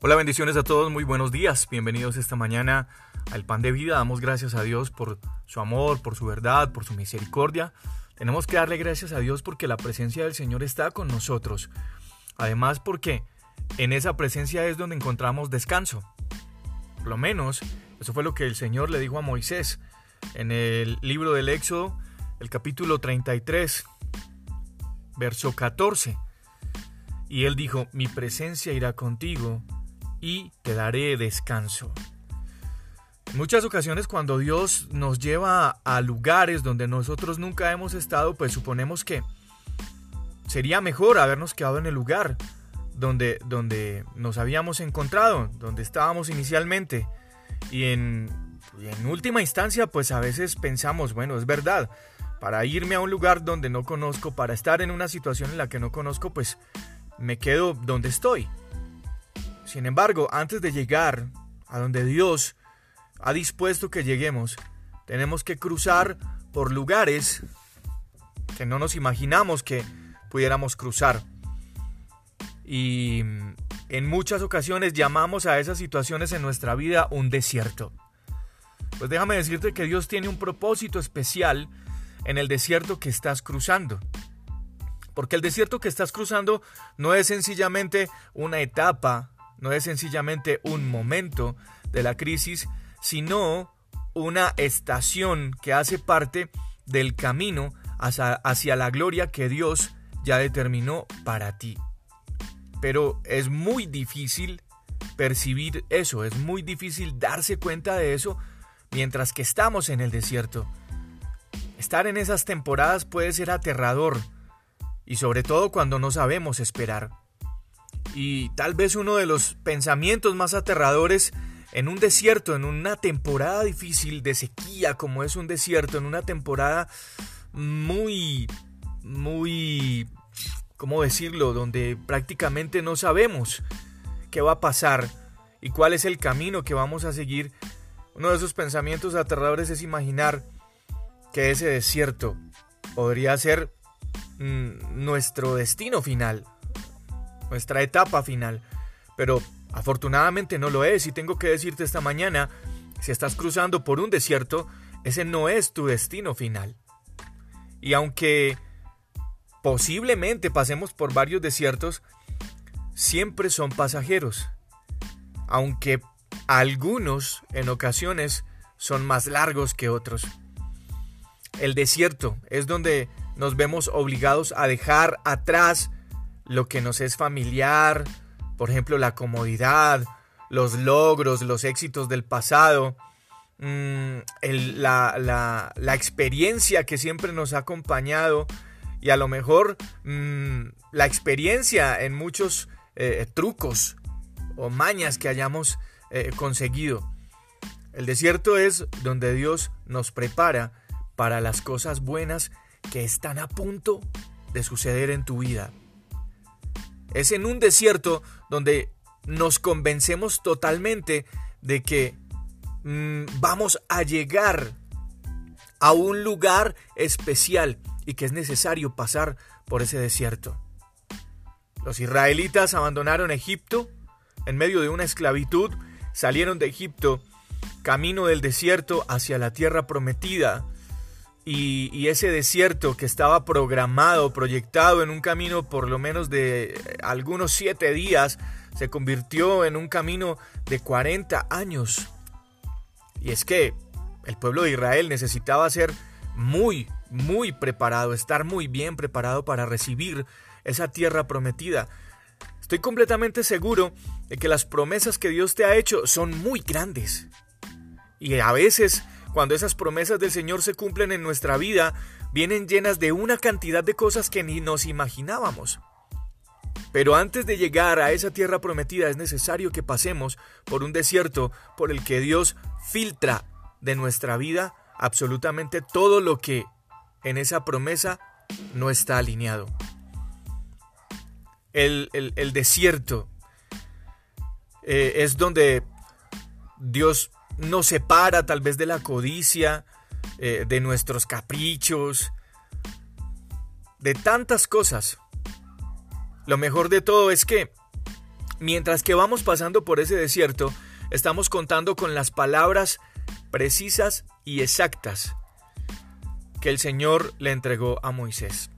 Hola, bendiciones a todos, muy buenos días. Bienvenidos esta mañana al Pan de Vida. Damos gracias a Dios por su amor, por su verdad, por su misericordia. Tenemos que darle gracias a Dios porque la presencia del Señor está con nosotros. Además porque en esa presencia es donde encontramos descanso. Por lo menos, eso fue lo que el Señor le dijo a Moisés en el libro del Éxodo, el capítulo 33, verso 14. Y él dijo, mi presencia irá contigo y te daré descanso. En muchas ocasiones cuando Dios nos lleva a lugares donde nosotros nunca hemos estado, pues suponemos que sería mejor habernos quedado en el lugar donde, donde nos habíamos encontrado, donde estábamos inicialmente. Y en, y en última instancia, pues a veces pensamos, bueno, es verdad, para irme a un lugar donde no conozco, para estar en una situación en la que no conozco, pues me quedo donde estoy. Sin embargo, antes de llegar a donde Dios ha dispuesto que lleguemos, tenemos que cruzar por lugares que no nos imaginamos que pudiéramos cruzar. Y en muchas ocasiones llamamos a esas situaciones en nuestra vida un desierto. Pues déjame decirte que Dios tiene un propósito especial en el desierto que estás cruzando. Porque el desierto que estás cruzando no es sencillamente una etapa no es sencillamente un momento de la crisis, sino una estación que hace parte del camino hacia, la gloria que Dios ya determinó para ti. Pero es muy difícil percibir eso, es muy difícil darse cuenta de eso mientras que estamos en el desierto. Estar en esas temporadas puede ser aterrador, y sobre todo cuando no sabemos esperar. Y tal vez uno de los pensamientos más aterradores en un desierto, en una temporada difícil de sequía como es un desierto, en una temporada muy, muy, ¿cómo decirlo?, donde prácticamente no sabemos qué va a pasar y cuál es el camino que vamos a seguir. Uno de esos pensamientos aterradores es imaginar que ese desierto podría ser mm, nuestro destino final, nuestra etapa final. Pero afortunadamente no lo es y tengo que decirte esta mañana, si estás cruzando por un desierto, ese no es tu destino final. Y aunque posiblemente pasemos por varios desiertos, siempre son pasajeros. Aunque algunos en ocasiones son más largos que otros. El desierto es donde nos vemos obligados a dejar atrás lo que nos es familiar, por ejemplo la comodidad, los logros, los éxitos del pasado, mm, la, experiencia que siempre nos ha acompañado y a lo mejor mm, la experiencia en muchos eh, trucos o mañas que hayamos eh, conseguido. El desierto es donde Dios nos prepara para las cosas buenas que están a punto de suceder en tu vida. Es en un desierto donde nos convencemos totalmente de que mm, vamos a llegar a un lugar especial y que es necesario pasar por ese desierto. Los israelitas abandonaron Egipto en medio de una esclavitud, salieron de Egipto camino del desierto hacia la tierra prometida, y, ese desierto que estaba programado, proyectado en un camino por lo menos de eh, algunos siete días, se convirtió en un camino de 40 años. Y es que el pueblo de Israel necesitaba ser muy, muy preparado, estar muy bien preparado para recibir esa tierra prometida. Estoy completamente seguro de que las promesas que Dios te ha hecho son muy grandes. Y a veces cuando esas promesas del Señor se cumplen en nuestra vida, vienen llenas de una cantidad de cosas que ni nos imaginábamos. Pero antes de llegar a esa tierra prometida es necesario que pasemos por un desierto por el que Dios filtra de nuestra vida absolutamente todo lo que en esa promesa no está alineado. El, desierto eh, es donde Dios nos separa tal vez de la codicia, eh, de nuestros caprichos, de tantas cosas. Lo mejor de todo es que Mientras que vamos pasando por ese desierto, estamos contando con las palabras precisas y exactas que el Señor le entregó a Moisés.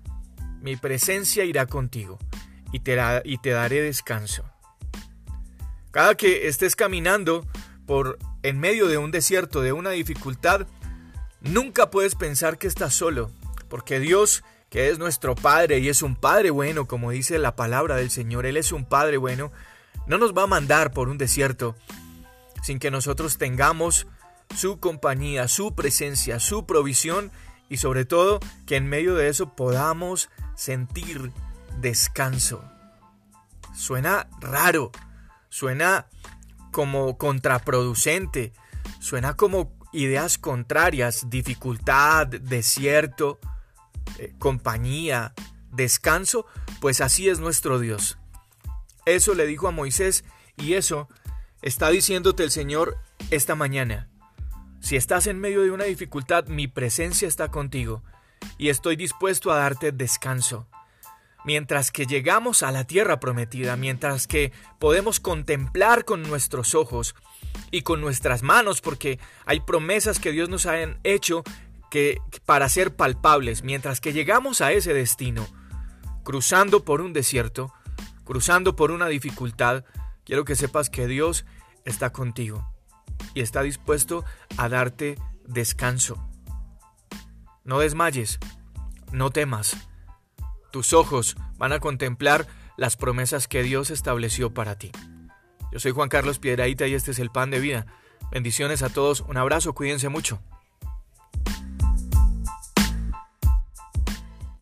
Mi presencia irá contigo y te, y te daré descanso. Cada que estés caminando por en medio de un desierto, de una dificultad, nunca puedes pensar que estás solo, porque Dios, que es nuestro Padre y es un Padre bueno, como dice la palabra del Señor, Él es un Padre bueno, no nos va a mandar por un desierto sin que nosotros tengamos su compañía, su presencia, su provisión y sobre todo que en medio de eso podamos sentir descanso. Suena raro, suena como contraproducente, suena como ideas contrarias, dificultad, desierto, eh, compañía, descanso, pues así es nuestro Dios. Eso le dijo a Moisés y eso está diciéndote el Señor esta mañana. Si estás en medio de una dificultad, mi presencia está contigo y estoy dispuesto a darte descanso. Mientras que llegamos a la tierra prometida, mientras que podemos contemplar con nuestros ojos y con nuestras manos, porque hay promesas que Dios nos ha hecho que para ser palpables, mientras que llegamos a ese destino, cruzando por un desierto, cruzando por una dificultad, quiero que sepas que Dios está contigo y está dispuesto a darte descanso. No desmayes, no temas. Tus ojos van a contemplar las promesas que Dios estableció para ti. Yo soy Juan Carlos Piedraíta y este es el Pan de Vida. Bendiciones a todos, un abrazo, cuídense mucho.